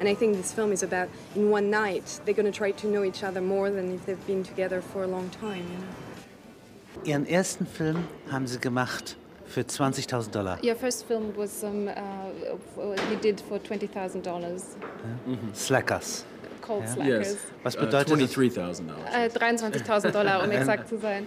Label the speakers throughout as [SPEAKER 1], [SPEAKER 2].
[SPEAKER 1] And I think this film is about in one night they're going to try to know each other more than if they've been together for a long time. You know?
[SPEAKER 2] Ihren ersten Film haben Sie gemacht für 20.000 Dollar.
[SPEAKER 3] Your first film was um, uh, you did for twenty thousand dollars.
[SPEAKER 2] Slackers.
[SPEAKER 3] Cold
[SPEAKER 2] Yeah.
[SPEAKER 3] Slackers.
[SPEAKER 4] Yes.
[SPEAKER 2] Was
[SPEAKER 4] Uh,
[SPEAKER 2] bedeutet das?
[SPEAKER 4] $23,000.
[SPEAKER 3] Äh, 23.000 Dollar, um exakt zu sein.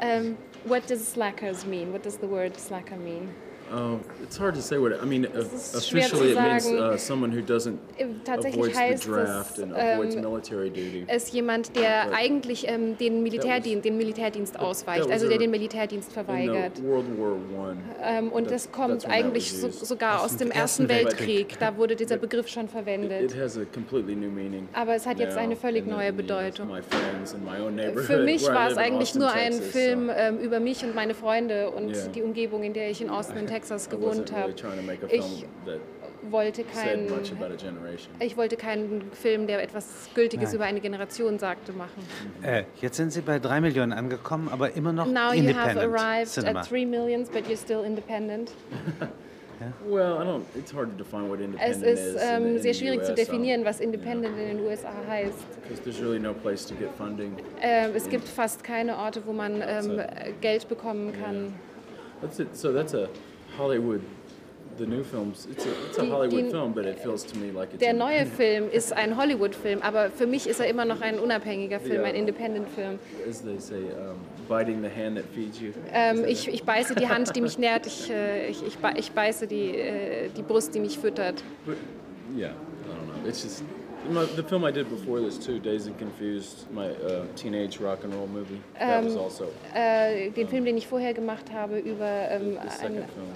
[SPEAKER 3] Um, what does slackers mean? What does the word slacker mean?
[SPEAKER 4] Oh, it's hard to say what it, I mean.
[SPEAKER 3] ist schwer zu
[SPEAKER 4] officially, it means
[SPEAKER 3] sagen.
[SPEAKER 4] uh, someone who doesn't
[SPEAKER 3] Äh,
[SPEAKER 4] avoids the draft
[SPEAKER 3] es,
[SPEAKER 4] and avoids
[SPEAKER 3] ähm,
[SPEAKER 4] military duty.
[SPEAKER 3] ist jemand, der
[SPEAKER 4] But
[SPEAKER 3] eigentlich ähm, den, Militärdienst, den Militärdienst ausweicht, also der den Militärdienst verweigert.
[SPEAKER 4] World War One.
[SPEAKER 3] Ähm, und
[SPEAKER 4] That-
[SPEAKER 3] das kommt eigentlich so, sogar aus dem Ersten
[SPEAKER 2] Weltkrieg.
[SPEAKER 3] Da wurde dieser Begriff schon
[SPEAKER 4] It,
[SPEAKER 3] verwendet.
[SPEAKER 4] it has a completely new meaning.
[SPEAKER 3] Aber es hat jetzt eine völlig neue
[SPEAKER 4] uh,
[SPEAKER 3] Bedeutung. Für mich war es eigentlich nur ein Film ähm, über mich und meine Freunde und
[SPEAKER 4] Yeah.
[SPEAKER 3] die Umgebung, in der ich in Austin, in Texas gewohnt habe. Ich wollte keinen, ich wollte keinen Film, der etwas Gültiges
[SPEAKER 2] Nein.
[SPEAKER 3] über eine Generation sagte, machen.
[SPEAKER 2] Äh, jetzt sind Sie bei 3 Millionen angekommen, aber immer noch
[SPEAKER 3] Now you have
[SPEAKER 2] independent
[SPEAKER 3] arrived
[SPEAKER 2] Cinema.
[SPEAKER 3] at 3 millions, but you're still independent.
[SPEAKER 4] Well, I don't. It's hard to define what
[SPEAKER 3] Es
[SPEAKER 4] independent
[SPEAKER 3] ist
[SPEAKER 4] is.
[SPEAKER 3] ähm,
[SPEAKER 4] in, in
[SPEAKER 3] sehr schwierig zu
[SPEAKER 4] US,
[SPEAKER 3] definieren, was Independent in den USA heißt.
[SPEAKER 4] Really no place to get funding.
[SPEAKER 3] Ähm, es gibt fast keine Orte, wo man ähm, Geld bekommen kann.
[SPEAKER 4] That's it. So that's a Hollywood. The new films. It's a, it's a
[SPEAKER 3] Die-
[SPEAKER 4] Hollywood
[SPEAKER 3] die-
[SPEAKER 4] film, but it feels to me like it's.
[SPEAKER 3] Der neue Film ist ein Hollywood-Film, aber für mich ist er immer noch ein unabhängiger Film, ein Independent-Film.
[SPEAKER 4] As they say, um, biting the hand that feeds you.
[SPEAKER 3] Ähm, ich, ich beiße die Hand, die mich nährt, ich, äh, ich, ich beiße die, äh, die Brust, die mich füttert.
[SPEAKER 4] But yeah, I don't know. It's just my, the film I did before this too, Dazed and Confused, my uh, teenage rock and roll movie. That was also
[SPEAKER 3] Äh, den Film, den ich vorher gemacht habe über ähm,
[SPEAKER 4] the second
[SPEAKER 3] ein,
[SPEAKER 4] film.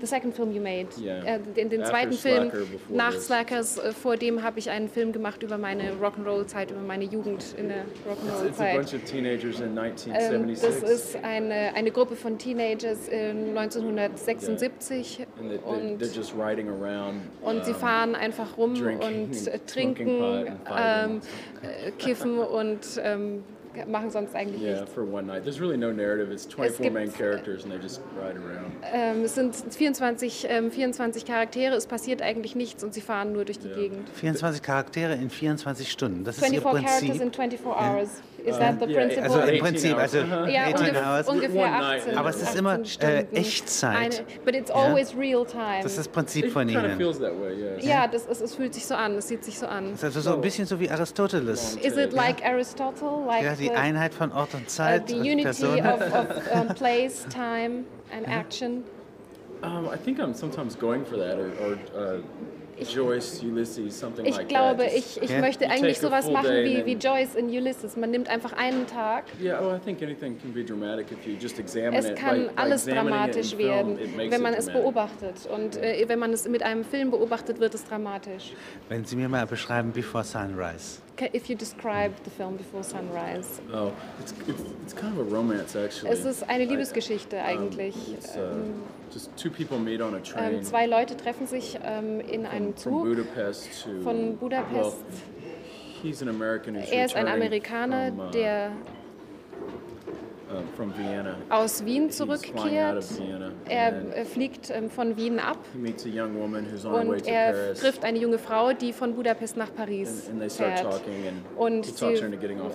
[SPEAKER 3] The Second Film You Made.
[SPEAKER 4] Yeah.
[SPEAKER 3] Äh, den den zweiten Film nach
[SPEAKER 4] this.
[SPEAKER 3] Slackers, äh, vor dem habe ich einen Film gemacht über meine Rock'n'Roll-Zeit, über meine Jugend in der Rock'n'Roll-Zeit.
[SPEAKER 4] bunch of teenagers in
[SPEAKER 3] Ähm,
[SPEAKER 4] 1976.
[SPEAKER 3] das ist eine, eine Gruppe von Teenagers in 1976
[SPEAKER 4] and they, they,
[SPEAKER 3] und,
[SPEAKER 4] they're just riding around.
[SPEAKER 3] und sie fahren einfach rum
[SPEAKER 4] drinking
[SPEAKER 3] und äh,
[SPEAKER 4] and
[SPEAKER 3] trinken, ähm, äh, kiffen und ähm, machen sonst eigentlich
[SPEAKER 4] Yeah,
[SPEAKER 3] nichts.
[SPEAKER 4] for one night. There's really no narrative. It's 24
[SPEAKER 3] gibt-
[SPEAKER 4] main characters and they just ride around.
[SPEAKER 3] Ähm, es sind 24, ähm, 24 Charaktere, es passiert eigentlich nichts und sie fahren nur durch die
[SPEAKER 4] Ja.
[SPEAKER 3] Gegend.
[SPEAKER 2] 24 Charaktere in 24 Stunden. Das ist Ihr
[SPEAKER 3] 24 characters
[SPEAKER 2] Prinzip.
[SPEAKER 3] in 24 hours. Is that the
[SPEAKER 4] Yeah,
[SPEAKER 3] principle?
[SPEAKER 2] Also im
[SPEAKER 4] 18
[SPEAKER 2] Prinzip, also
[SPEAKER 4] hours.
[SPEAKER 3] ja,
[SPEAKER 2] 18
[SPEAKER 3] ungef
[SPEAKER 2] Hours.
[SPEAKER 3] ungefähr
[SPEAKER 4] One night.
[SPEAKER 3] 18.
[SPEAKER 2] Aber es ist
[SPEAKER 3] 18
[SPEAKER 2] immer äh. Echtzeit.
[SPEAKER 3] Eine, but it's
[SPEAKER 2] Ja.
[SPEAKER 3] always real time.
[SPEAKER 2] Das ist das Prinzip von Ihnen.
[SPEAKER 4] feels that way, yes.
[SPEAKER 3] ja, das ist, es fühlt sich so an, es sieht sich so an.
[SPEAKER 2] Das ist also so ein bisschen so wie Aristoteles.
[SPEAKER 3] Is it like Aristotle, like
[SPEAKER 2] Ja, die
[SPEAKER 3] the,
[SPEAKER 2] Einheit von Ort und
[SPEAKER 3] uh,
[SPEAKER 2] Zeit,
[SPEAKER 3] the
[SPEAKER 2] und
[SPEAKER 3] unity
[SPEAKER 2] Person.
[SPEAKER 3] of, of um, place, time and action?
[SPEAKER 4] Um, I think I'm sometimes going for that, or, or uh, Joyce, Ulysses, something
[SPEAKER 3] Ich
[SPEAKER 4] like
[SPEAKER 3] glaube,
[SPEAKER 4] that. Just-
[SPEAKER 3] ich, ich
[SPEAKER 2] Ja.
[SPEAKER 3] möchte
[SPEAKER 4] You
[SPEAKER 3] eigentlich sowas machen wie, wie Joyce in Ulysses. Man nimmt einfach einen Tag.
[SPEAKER 4] Yeah, well, I think anything can be dramatic if you just examine
[SPEAKER 3] Es
[SPEAKER 4] it.
[SPEAKER 3] kann
[SPEAKER 4] by
[SPEAKER 3] alles dramatisch
[SPEAKER 4] it film,
[SPEAKER 3] werden,
[SPEAKER 4] it makes
[SPEAKER 3] wenn man
[SPEAKER 4] it
[SPEAKER 3] es beobachtet. Und äh, wenn man es mit einem Film beobachtet, wird es dramatisch.
[SPEAKER 2] Wenn Sie mir mal beschreiben, Before Sunrise.
[SPEAKER 3] If you describe the film Before Sunrise.
[SPEAKER 4] Oh, it's, it's, it's kind of a romance, actually.
[SPEAKER 3] Es ist eine
[SPEAKER 4] I-
[SPEAKER 3] Liebesgeschichte eigentlich.
[SPEAKER 4] It's, uh, just two people meet on a train
[SPEAKER 3] Ähm, zwei Leute treffen sich ähm, in einem
[SPEAKER 4] from
[SPEAKER 3] Zug
[SPEAKER 4] Budapest to
[SPEAKER 3] von Budapest.
[SPEAKER 4] Well, he's an American who's
[SPEAKER 3] Er ist ein Amerikaner,
[SPEAKER 4] from, uh,
[SPEAKER 3] der
[SPEAKER 4] from.
[SPEAKER 3] Aus Wien zurückkehrt. Er fliegt ähm, von Wien ab
[SPEAKER 4] he meets a young woman who's on her way
[SPEAKER 3] und
[SPEAKER 4] to
[SPEAKER 3] er
[SPEAKER 4] Paris.
[SPEAKER 3] trifft eine junge Frau, die von Budapest nach Paris
[SPEAKER 4] and, and they start
[SPEAKER 3] fährt.
[SPEAKER 4] talking, and
[SPEAKER 3] Und sie,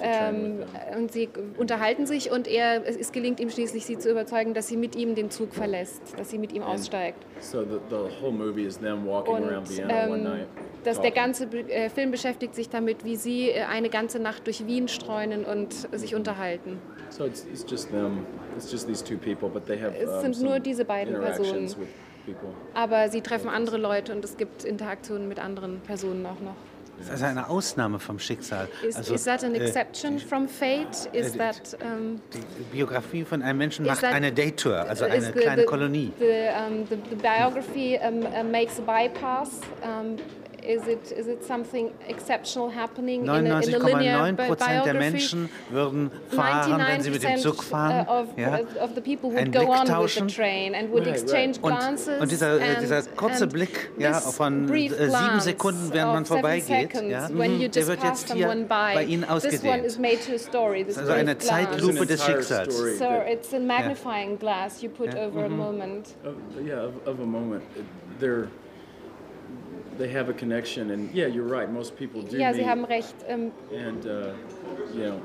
[SPEAKER 3] ähm, und sie unterhalten sich und er, es gelingt ihm schließlich, sie zu überzeugen, dass sie mit ihm den Zug verlässt, dass sie mit ihm aussteigt. Und ähm. Dass der ganze äh, Film beschäftigt sich damit, wie sie äh, eine ganze Nacht durch Wien streunen und sich unterhalten.
[SPEAKER 4] So it's, it's just them. It's just these two people, but they have
[SPEAKER 3] Es
[SPEAKER 4] um,
[SPEAKER 3] sind
[SPEAKER 4] some
[SPEAKER 3] nur diese beiden Personen. Aber sie treffen andere Leute und es gibt Interaktionen mit anderen Personen auch noch.
[SPEAKER 2] Das ist also eine Ausnahme vom Schicksal.
[SPEAKER 3] Is,
[SPEAKER 2] also,
[SPEAKER 3] is that an
[SPEAKER 2] äh,
[SPEAKER 3] exception from fate? Is
[SPEAKER 2] äh,
[SPEAKER 3] that um,
[SPEAKER 2] Die Biografie von einem Menschen macht
[SPEAKER 3] that-
[SPEAKER 2] eine Daytour, also eine
[SPEAKER 3] the-
[SPEAKER 2] kleine
[SPEAKER 3] the-
[SPEAKER 2] Kolonie.
[SPEAKER 3] The, um, the, the biography um, uh, makes a bypass. Is it is it something exceptional happening in a, in a linear
[SPEAKER 2] 99,9
[SPEAKER 3] bi-
[SPEAKER 2] Prozent der
[SPEAKER 3] biography?
[SPEAKER 2] Menschen würden fahren, wenn sie mit dem Zug fahren.
[SPEAKER 3] uh, Of,
[SPEAKER 2] ja.
[SPEAKER 3] of the people
[SPEAKER 2] Einen
[SPEAKER 3] would go
[SPEAKER 2] Blick
[SPEAKER 3] on with
[SPEAKER 2] tauschen.
[SPEAKER 3] the train and would exchange.
[SPEAKER 2] Und,
[SPEAKER 3] glances.
[SPEAKER 2] und dieser, äh,
[SPEAKER 3] and,
[SPEAKER 2] dieser kurze
[SPEAKER 3] and
[SPEAKER 2] Blick ja,
[SPEAKER 3] this
[SPEAKER 2] von äh, sieben
[SPEAKER 3] glance
[SPEAKER 2] Sekunden, während man
[SPEAKER 3] of seven
[SPEAKER 2] vorbeigeht,
[SPEAKER 3] seconds
[SPEAKER 2] ja,
[SPEAKER 3] when you
[SPEAKER 2] der
[SPEAKER 3] just
[SPEAKER 2] wird
[SPEAKER 3] pass
[SPEAKER 2] jetzt hier
[SPEAKER 3] someone by.
[SPEAKER 2] bei Ihnen
[SPEAKER 3] This one
[SPEAKER 2] ausgedehnt.
[SPEAKER 3] is made to a story. This
[SPEAKER 2] also eine. Zeitlupe des Schicksals.
[SPEAKER 3] So it's a magnifying glass you put over a moment.
[SPEAKER 4] of, yeah, of, of a moment. They're they have a connection, and yeah, you're right. Most people do
[SPEAKER 3] Ja,
[SPEAKER 4] meet,
[SPEAKER 3] Sie haben recht. Ähm,
[SPEAKER 4] and uh, you know,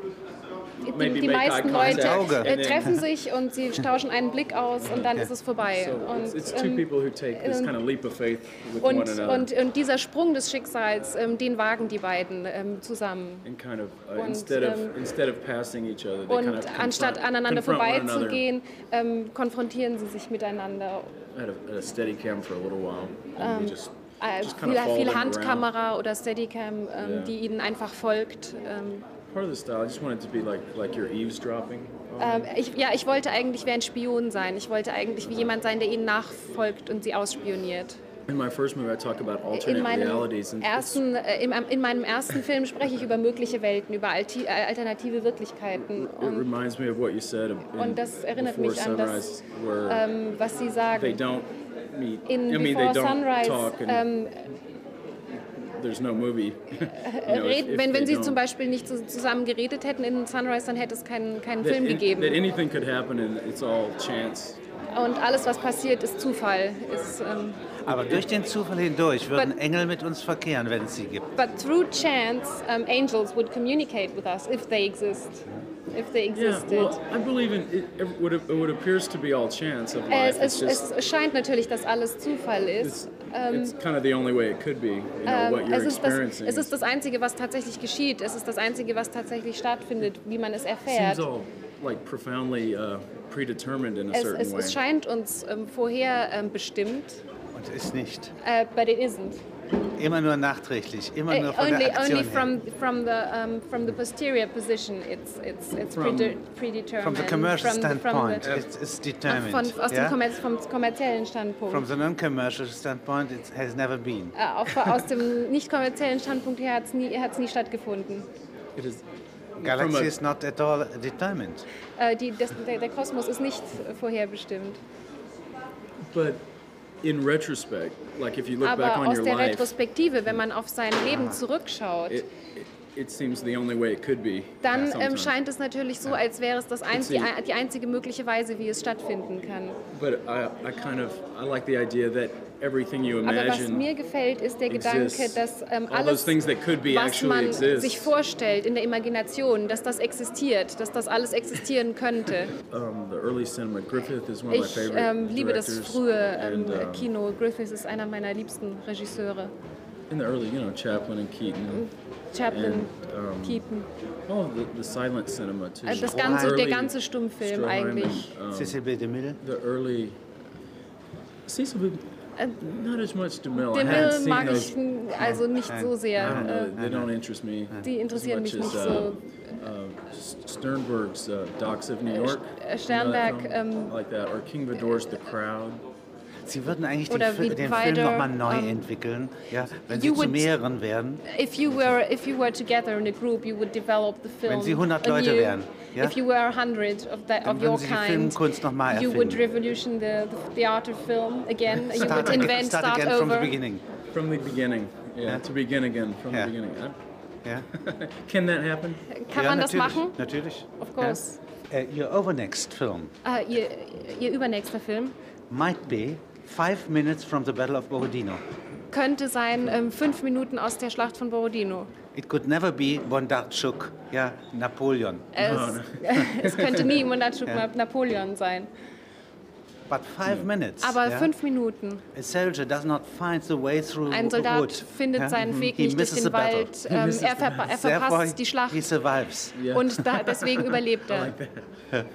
[SPEAKER 3] die, die meisten Leute
[SPEAKER 2] and
[SPEAKER 3] äh,
[SPEAKER 4] then-
[SPEAKER 3] treffen sich und sie tauschen einen Blick aus und dann ist es vorbei.
[SPEAKER 4] so it's,
[SPEAKER 3] Und,
[SPEAKER 4] it's kind of
[SPEAKER 3] dieser Sprung des Schicksals, ähm, den wagen die beiden ähm, zusammen.
[SPEAKER 4] and kind of uh,
[SPEAKER 3] und,
[SPEAKER 4] instead of
[SPEAKER 3] ähm,
[SPEAKER 4] instead of passing each other, they
[SPEAKER 3] Und
[SPEAKER 4] kind of
[SPEAKER 3] anstatt aneinander vorbeizugehen, ähm, konfrontieren sie sich miteinander.
[SPEAKER 4] at a, at a steady cam for a little while, and we just
[SPEAKER 3] Äh, viel, viel
[SPEAKER 4] around.
[SPEAKER 3] Handkamera oder Steadicam, ähm,
[SPEAKER 4] Yeah.
[SPEAKER 3] die ihnen einfach folgt. Ähm,
[SPEAKER 4] Part of the style, I just wanted to be like like you're eavesdropping. on
[SPEAKER 3] ähm, ich, ja, ich wollte eigentlich wie ein Spion sein. Ich wollte eigentlich wie jemand sein, der ihnen nachfolgt und sie ausspioniert.
[SPEAKER 4] In my first movie, I talk about
[SPEAKER 3] In
[SPEAKER 4] alternate
[SPEAKER 3] meinem,
[SPEAKER 4] realities, and
[SPEAKER 3] ersten, äh, in, in meinem ersten Film spreche ich über mögliche Welten, über alti, äh, alternative Wirklichkeiten.
[SPEAKER 4] it
[SPEAKER 3] Und
[SPEAKER 4] reminds me of what you said in,
[SPEAKER 3] Und das erinnert mich an das, ähm, was Sie sagen.
[SPEAKER 4] Meet.
[SPEAKER 3] In
[SPEAKER 4] I mean,
[SPEAKER 3] Before
[SPEAKER 4] they don't
[SPEAKER 3] Sunrise,
[SPEAKER 4] talk, and
[SPEAKER 3] ähm,
[SPEAKER 4] there's no movie. you know, if- if
[SPEAKER 3] wenn, Sie zum
[SPEAKER 4] don't.
[SPEAKER 3] Beispiel nicht so zusammen geredet hätten in Sunrise, dann hätte es keinen, keinen
[SPEAKER 4] That,
[SPEAKER 3] Film
[SPEAKER 4] in-
[SPEAKER 3] gegeben.
[SPEAKER 4] that anything could happen, and it's all chance.
[SPEAKER 3] Und alles, was passiert, ist Zufall. Ist, ähm,
[SPEAKER 2] Aber durch den Zufall hindurch würden
[SPEAKER 3] But-
[SPEAKER 2] Engel mit uns verkehren, wenn es sie gibt.
[SPEAKER 3] but through chance, um, angels would communicate with us if they exist, if they
[SPEAKER 4] Yeah,
[SPEAKER 3] existed.
[SPEAKER 4] well, I believe in it. It, what, it, what appears to be all chance of
[SPEAKER 3] es,
[SPEAKER 4] life. It's
[SPEAKER 3] es,
[SPEAKER 4] just
[SPEAKER 3] es scheint natürlich, dass alles Zufall
[SPEAKER 4] it's,
[SPEAKER 3] ist. Ähm,
[SPEAKER 4] it's kind of the only way it could be. You know
[SPEAKER 3] ähm,
[SPEAKER 4] what you're
[SPEAKER 3] es, ist das,
[SPEAKER 4] experiencing.
[SPEAKER 3] es ist das Einzige, was tatsächlich geschieht. Es ist das Einzige, was tatsächlich stattfindet, wie man es
[SPEAKER 4] seems
[SPEAKER 3] erfährt.
[SPEAKER 4] all like profoundly uh, predetermined in a
[SPEAKER 3] Es,
[SPEAKER 4] certain
[SPEAKER 3] es,
[SPEAKER 4] way.
[SPEAKER 3] es scheint uns ähm, vorher ähm, bestimmt,
[SPEAKER 2] Und ist nicht.
[SPEAKER 3] äh, but it isn't.
[SPEAKER 2] Immer nur nachträglich, immer
[SPEAKER 3] Uh,
[SPEAKER 2] nur von
[SPEAKER 3] only
[SPEAKER 2] der Aktion
[SPEAKER 3] only
[SPEAKER 2] her.
[SPEAKER 3] from from the um, from the posterior position, it's it's it's
[SPEAKER 4] From-
[SPEAKER 3] prede- predetermined.
[SPEAKER 2] From the commercial
[SPEAKER 3] From the- from
[SPEAKER 2] standpoint,
[SPEAKER 3] the-
[SPEAKER 2] it's, it's determined.
[SPEAKER 3] von, aus
[SPEAKER 2] yeah?
[SPEAKER 3] dem Kommer vom kommerziellen Standpunkt.
[SPEAKER 2] From the non-commercial standpoint, it has never been.
[SPEAKER 3] äh, auf, aus dem nicht kommerziellen Standpunkt her hat es nie, hat's nie stattgefunden.
[SPEAKER 4] it is
[SPEAKER 2] Galaxy is not at all determined.
[SPEAKER 3] Äh, die, das, der, der Kosmos ist nicht vorherbestimmt.
[SPEAKER 4] But in retrospect, like if you look back
[SPEAKER 3] Aber
[SPEAKER 4] on
[SPEAKER 3] aus
[SPEAKER 4] your
[SPEAKER 3] der
[SPEAKER 4] life,
[SPEAKER 3] Retrospektive, wenn man auf sein Leben zurückschaut,
[SPEAKER 4] it, it,
[SPEAKER 3] dann ähm, scheint es natürlich so, als wäre es das einz die, einzige mögliche Weise, wie es stattfinden kann.
[SPEAKER 4] But I, I kind of I like the idea that everything you
[SPEAKER 3] Aber was
[SPEAKER 4] imagine
[SPEAKER 3] mir gefällt, ist der Gedanke, dass ähm,
[SPEAKER 4] All
[SPEAKER 3] alles,
[SPEAKER 4] those things that could be
[SPEAKER 3] was
[SPEAKER 4] actually
[SPEAKER 3] man sich vorstellt in der Imagination, dass das existiert, dass das alles existieren könnte.
[SPEAKER 4] Griffith
[SPEAKER 3] Ich ähm, liebe das frühe ähm, Kino. Griffiths ist einer meiner liebsten Regisseure.
[SPEAKER 4] in the early, you know, Chaplin and Keaton,
[SPEAKER 3] Chaplin,
[SPEAKER 4] and um,
[SPEAKER 3] Keaton.
[SPEAKER 4] of the, the silent cinema too.
[SPEAKER 3] Äh, Das ganze, der
[SPEAKER 4] Early
[SPEAKER 3] ganze Stummfilm eigentlich.
[SPEAKER 4] And, um,
[SPEAKER 2] Cecil B. DeMille.
[SPEAKER 4] the early Cecil B. Not as much DeMille. Seen
[SPEAKER 3] mag
[SPEAKER 4] those.
[SPEAKER 3] ich also nicht so sehr.
[SPEAKER 4] know.
[SPEAKER 3] Äh,
[SPEAKER 4] They don't interest me.
[SPEAKER 3] Die interessieren mich nicht
[SPEAKER 4] as,
[SPEAKER 3] so.
[SPEAKER 4] Uh, uh, Sternberg's uh, Docs of New York.
[SPEAKER 3] äh,
[SPEAKER 4] You know that
[SPEAKER 3] Sternberg,
[SPEAKER 4] film?
[SPEAKER 3] ähm,
[SPEAKER 4] I like that. Or King Vidor's The Crowd.
[SPEAKER 2] Sie würden eigentlich
[SPEAKER 3] wie
[SPEAKER 2] den Film nochmal neu
[SPEAKER 3] ähm,
[SPEAKER 2] entwickeln, ja, wenn sie
[SPEAKER 3] you
[SPEAKER 2] zu
[SPEAKER 3] would-
[SPEAKER 2] mehreren werden.
[SPEAKER 3] If you were if you were together in a group, you would develop the film.
[SPEAKER 2] Wenn Sie 100 Leute
[SPEAKER 3] anew.
[SPEAKER 2] wären, ja?
[SPEAKER 3] If you were 100 of that
[SPEAKER 2] Dann
[SPEAKER 3] of your
[SPEAKER 2] würden Sie die
[SPEAKER 3] kind,
[SPEAKER 2] Filmkunst noch mal
[SPEAKER 3] you would
[SPEAKER 2] erfinden.
[SPEAKER 3] revolution the, the the art of film again. you
[SPEAKER 2] Start
[SPEAKER 3] would
[SPEAKER 2] again,
[SPEAKER 3] invent,
[SPEAKER 2] start
[SPEAKER 3] start,
[SPEAKER 2] again
[SPEAKER 3] over.
[SPEAKER 2] from the beginning.
[SPEAKER 4] From the beginning. Yeah,
[SPEAKER 2] Yeah.
[SPEAKER 4] to begin again from
[SPEAKER 2] Yeah.
[SPEAKER 4] the beginning. I-
[SPEAKER 2] Ja,
[SPEAKER 4] Can that happen?
[SPEAKER 3] Kann
[SPEAKER 2] ja,
[SPEAKER 3] man das
[SPEAKER 2] natürlich,
[SPEAKER 3] machen?
[SPEAKER 2] Natürlich.
[SPEAKER 3] Of course.
[SPEAKER 2] Ja. Uh, your overnext film
[SPEAKER 3] Ah, ihr, ihr übernächster Film
[SPEAKER 2] might be Five Minutes from the Battle of Borodino.
[SPEAKER 3] könnte sein ähm, fünf Minuten aus der Schlacht von Borodino.
[SPEAKER 2] It could never be Bondarchuk, ja, Napoleon.
[SPEAKER 3] Es, es könnte nie Monachuk Napoleon sein.
[SPEAKER 2] But five minutes.
[SPEAKER 3] Aber
[SPEAKER 2] ja,
[SPEAKER 3] fünf Minuten.
[SPEAKER 2] A soldier does not find the way through
[SPEAKER 3] Ein
[SPEAKER 2] wood.
[SPEAKER 3] Soldat findet
[SPEAKER 2] ja.
[SPEAKER 3] seinen Weg
[SPEAKER 2] He
[SPEAKER 3] nicht durch
[SPEAKER 2] misses
[SPEAKER 3] den
[SPEAKER 2] the battle.
[SPEAKER 3] Wald. Ähm, er, verpa er verpasst die Schlacht
[SPEAKER 2] he survives.
[SPEAKER 4] Yeah.
[SPEAKER 3] und da, deswegen überlebt er.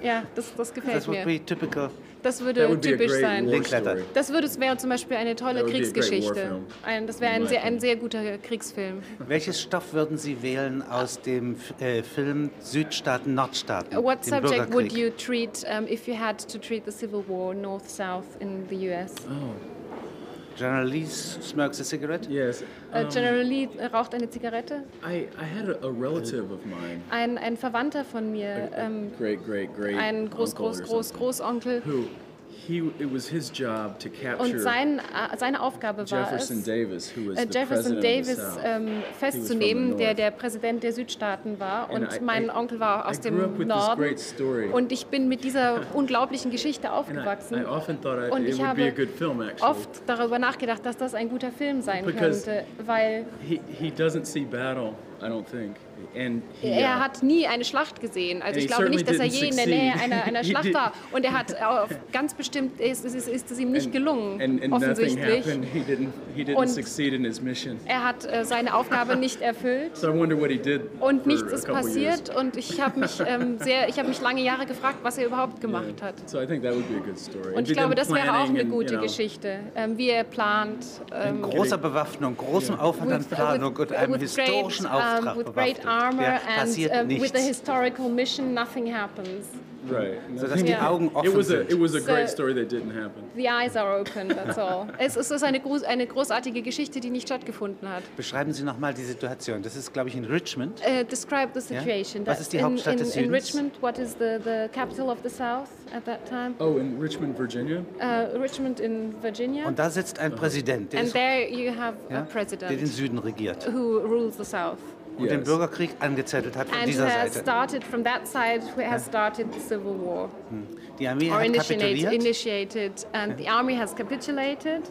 [SPEAKER 3] Ja, das, das
[SPEAKER 2] That
[SPEAKER 3] gefällt
[SPEAKER 2] would
[SPEAKER 3] mir.
[SPEAKER 2] be typical
[SPEAKER 3] Das
[SPEAKER 4] That
[SPEAKER 3] würde
[SPEAKER 4] would be a
[SPEAKER 3] typisch
[SPEAKER 4] great
[SPEAKER 3] sein.
[SPEAKER 4] war
[SPEAKER 2] Linkletter.
[SPEAKER 4] story.
[SPEAKER 3] Das würde, wäre zum Beispiel eine tolle
[SPEAKER 4] That would be a great
[SPEAKER 3] Kriegsgeschichte.
[SPEAKER 4] war film.
[SPEAKER 3] Ein, das wäre ein sehr, ein sehr guter Kriegsfilm.
[SPEAKER 2] Welches Stoff würden Sie wählen aus dem äh, Film Südstaaten, Nordstaaten?
[SPEAKER 3] What
[SPEAKER 2] dem
[SPEAKER 3] subject would you treat um, if you had to treat the Civil War, North-South in the US?
[SPEAKER 4] Oh,
[SPEAKER 2] General Lee smokes a cigarette?
[SPEAKER 4] yes.
[SPEAKER 3] Äh,
[SPEAKER 4] Um,
[SPEAKER 3] General Lee raucht eine Zigarette.
[SPEAKER 4] I, I had a, a relative of mine,
[SPEAKER 3] Ein, ein Verwandter von mir, ähm,
[SPEAKER 4] great, great, great
[SPEAKER 3] ein Groß, Groß, Groß, Großonkel,
[SPEAKER 4] who he it was his job to
[SPEAKER 3] Und
[SPEAKER 4] capture
[SPEAKER 3] sein, äh, seine Aufgabe war
[SPEAKER 4] Jefferson
[SPEAKER 3] es,
[SPEAKER 4] Davis, who was
[SPEAKER 3] äh,
[SPEAKER 4] the
[SPEAKER 3] Jefferson Davis
[SPEAKER 4] the South.
[SPEAKER 3] ähm, festzunehmen, der der Präsident der Südstaaten war. Und
[SPEAKER 4] I-
[SPEAKER 3] mein Onkel war aus dem Norden. Und ich bin mit dieser unglaublichen Geschichte aufgewachsen.
[SPEAKER 4] I often thought I,
[SPEAKER 3] Und
[SPEAKER 4] it
[SPEAKER 3] ich
[SPEAKER 4] would be a
[SPEAKER 3] habe
[SPEAKER 4] good film, actually.
[SPEAKER 3] oft darüber nachgedacht, dass das ein guter Film sein
[SPEAKER 4] Because-
[SPEAKER 3] könnte, weil
[SPEAKER 4] He, he doesn't see battle, I don't think.
[SPEAKER 3] Er hat nie eine Schlacht gesehen. Also ich
[SPEAKER 4] he
[SPEAKER 3] glaube nicht, dass er je in der
[SPEAKER 4] didn't
[SPEAKER 3] Nähe einer, einer
[SPEAKER 4] He
[SPEAKER 3] Schlacht war. Und er hat auf ganz bestimmt, ist, ist, ist, ist es ihm nicht
[SPEAKER 4] and-
[SPEAKER 3] gelungen,
[SPEAKER 4] And, and nothing
[SPEAKER 3] offensichtlich.
[SPEAKER 4] happened. He didn't, he didn't
[SPEAKER 3] Und-
[SPEAKER 4] succeed in his mission.
[SPEAKER 3] Er hat äh, seine Aufgabe nicht erfüllt.
[SPEAKER 4] So I wonder what he did
[SPEAKER 3] Und nichts ist
[SPEAKER 4] years.
[SPEAKER 3] passiert und ich habe mich ähm, sehr, ich habe mich lange Jahre gefragt, was er überhaupt gemacht hat.
[SPEAKER 4] So I think that would be a good story.
[SPEAKER 3] Und ich glaube, das wäre auch eine
[SPEAKER 4] and,
[SPEAKER 3] gute
[SPEAKER 4] you know,
[SPEAKER 3] Geschichte, ähm, wie er plant. Ähm,
[SPEAKER 2] In großer Bewaffnung, großem Aufwand an Planung und einem
[SPEAKER 3] with
[SPEAKER 2] historischen
[SPEAKER 3] great,
[SPEAKER 2] Auftrag
[SPEAKER 3] um. Armor
[SPEAKER 2] Ja,
[SPEAKER 3] and
[SPEAKER 2] passiert
[SPEAKER 3] um, with
[SPEAKER 2] nichts.
[SPEAKER 3] historical mission, nothing happens.
[SPEAKER 4] Right.
[SPEAKER 2] Sodass die. Augen
[SPEAKER 4] It
[SPEAKER 2] offen
[SPEAKER 4] was a
[SPEAKER 2] sind.
[SPEAKER 4] it was a great
[SPEAKER 3] So-
[SPEAKER 4] story that didn't happen.
[SPEAKER 3] The eyes are open, that's all. es, es ist eine, groß, eine großartige Geschichte, die nicht stattgefunden hat.
[SPEAKER 2] Beschreiben Sie nochmal die Situation. Das ist, glaube ich, in Richmond.
[SPEAKER 3] Uh, describe the situation.
[SPEAKER 2] Was ist die
[SPEAKER 3] in,
[SPEAKER 2] Hauptstadt
[SPEAKER 3] in,
[SPEAKER 2] des
[SPEAKER 3] in
[SPEAKER 2] Südens?
[SPEAKER 3] Richmond, what is the, the capital of the South at that time?
[SPEAKER 4] Oh, in Richmond, Virginia.
[SPEAKER 3] Uh, Richmond in Virginia.
[SPEAKER 2] Und da sitzt ein Präsident, der,
[SPEAKER 3] and
[SPEAKER 2] ist,
[SPEAKER 3] there you have
[SPEAKER 2] ja,
[SPEAKER 3] a
[SPEAKER 2] der den
[SPEAKER 3] president
[SPEAKER 2] Süden regiert
[SPEAKER 3] who rules the South.
[SPEAKER 2] Und den
[SPEAKER 4] Yes.
[SPEAKER 2] Bürgerkrieg angezettelt hat von
[SPEAKER 3] And
[SPEAKER 2] dieser
[SPEAKER 3] has
[SPEAKER 2] Seite.
[SPEAKER 3] started from that side, who has started the civil war.
[SPEAKER 2] Die Armee
[SPEAKER 3] Or
[SPEAKER 2] hat kapituliert
[SPEAKER 3] initiated, and the army has capitulated,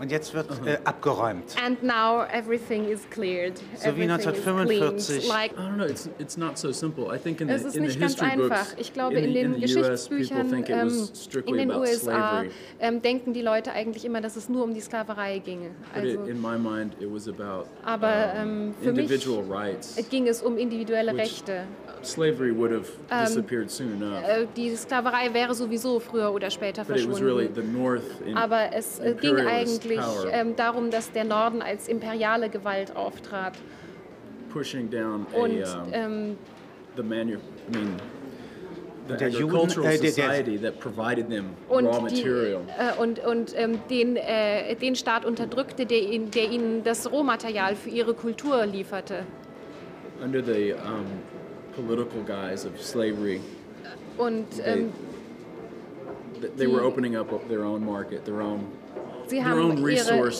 [SPEAKER 2] und jetzt wird äh, abgeräumt.
[SPEAKER 3] and now everything is cleared.
[SPEAKER 2] So wie
[SPEAKER 3] everything is
[SPEAKER 2] 1945.
[SPEAKER 3] cleaned. Like
[SPEAKER 4] I don't know. It's it's not so simple. I think in the
[SPEAKER 3] Es ist
[SPEAKER 4] in the
[SPEAKER 3] nicht ganz
[SPEAKER 4] history
[SPEAKER 3] einfach.
[SPEAKER 4] books
[SPEAKER 3] Ich glaube,
[SPEAKER 4] in,
[SPEAKER 3] in
[SPEAKER 4] the,
[SPEAKER 3] den
[SPEAKER 4] in the U.S. people
[SPEAKER 3] Geschichtsbüchern ähm,
[SPEAKER 4] was
[SPEAKER 3] in den
[SPEAKER 4] about
[SPEAKER 3] USA ähm, denken die Leute eigentlich immer, dass es nur um die Sklaverei ginge.
[SPEAKER 4] It,
[SPEAKER 3] Also
[SPEAKER 4] in my mind, it was about
[SPEAKER 3] Aber,
[SPEAKER 4] um,
[SPEAKER 3] ähm, für mich-
[SPEAKER 4] individual rights.
[SPEAKER 3] ging es um individuelle Rechte.
[SPEAKER 4] Slavery would have disappeared soon enough.
[SPEAKER 3] Äh, Die Sklaverei wäre sowieso früher oder später
[SPEAKER 4] but really
[SPEAKER 3] verschwunden.
[SPEAKER 4] the North. In,
[SPEAKER 3] Aber es äh, ging eigentlich
[SPEAKER 4] power.
[SPEAKER 3] ähm, darum, dass der Norden als imperiale Gewalt auftrat.
[SPEAKER 4] pushing down a,
[SPEAKER 3] Und
[SPEAKER 4] um,
[SPEAKER 3] ähm,
[SPEAKER 4] the manu- I mean, the
[SPEAKER 2] Der Juden-
[SPEAKER 4] agricultural
[SPEAKER 2] äh, der- der-
[SPEAKER 4] society that provided them
[SPEAKER 3] und,
[SPEAKER 4] raw
[SPEAKER 3] die,
[SPEAKER 4] material.
[SPEAKER 3] äh, und, und ähm, den, äh, den Staat unterdrückte, der, ihn, der ihnen das Rohmaterial für ihre Kultur lieferte.
[SPEAKER 4] under the um, political guise of slavery,
[SPEAKER 3] Und
[SPEAKER 4] they,
[SPEAKER 3] ähm,
[SPEAKER 4] th- they were opening up their own market, their own
[SPEAKER 3] sie, haben ihre,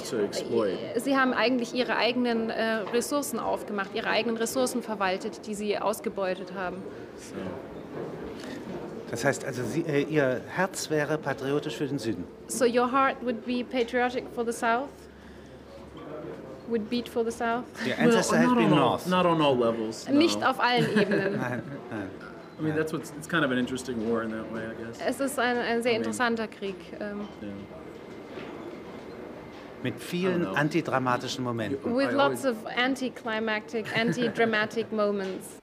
[SPEAKER 3] sie haben eigentlich ihre eigenen äh, Ressourcen aufgemacht, ihre eigenen Ressourcen verwaltet, die sie ausgebeutet haben.
[SPEAKER 4] So
[SPEAKER 2] Das heißt also, Sie, äh, Ihr Herz wäre patriotisch für den Süden.
[SPEAKER 3] So your heart would be patriotic for the South? Would beat for the South?
[SPEAKER 2] Your ancestor has
[SPEAKER 4] not,
[SPEAKER 2] been
[SPEAKER 4] on all,
[SPEAKER 2] north.
[SPEAKER 4] not on all levels. no.
[SPEAKER 3] Nicht auf allen Ebenen.
[SPEAKER 2] Nein, nein.
[SPEAKER 4] I mean, that's what's it's kind of an interesting war in that way, I guess.
[SPEAKER 3] Es ist ein, ein sehr interessanter Krieg. Ähm,
[SPEAKER 4] Yeah.
[SPEAKER 2] Mit vielen antidramatischen Momenten.
[SPEAKER 3] with lots of anticlimactic, anti-dramatic moments.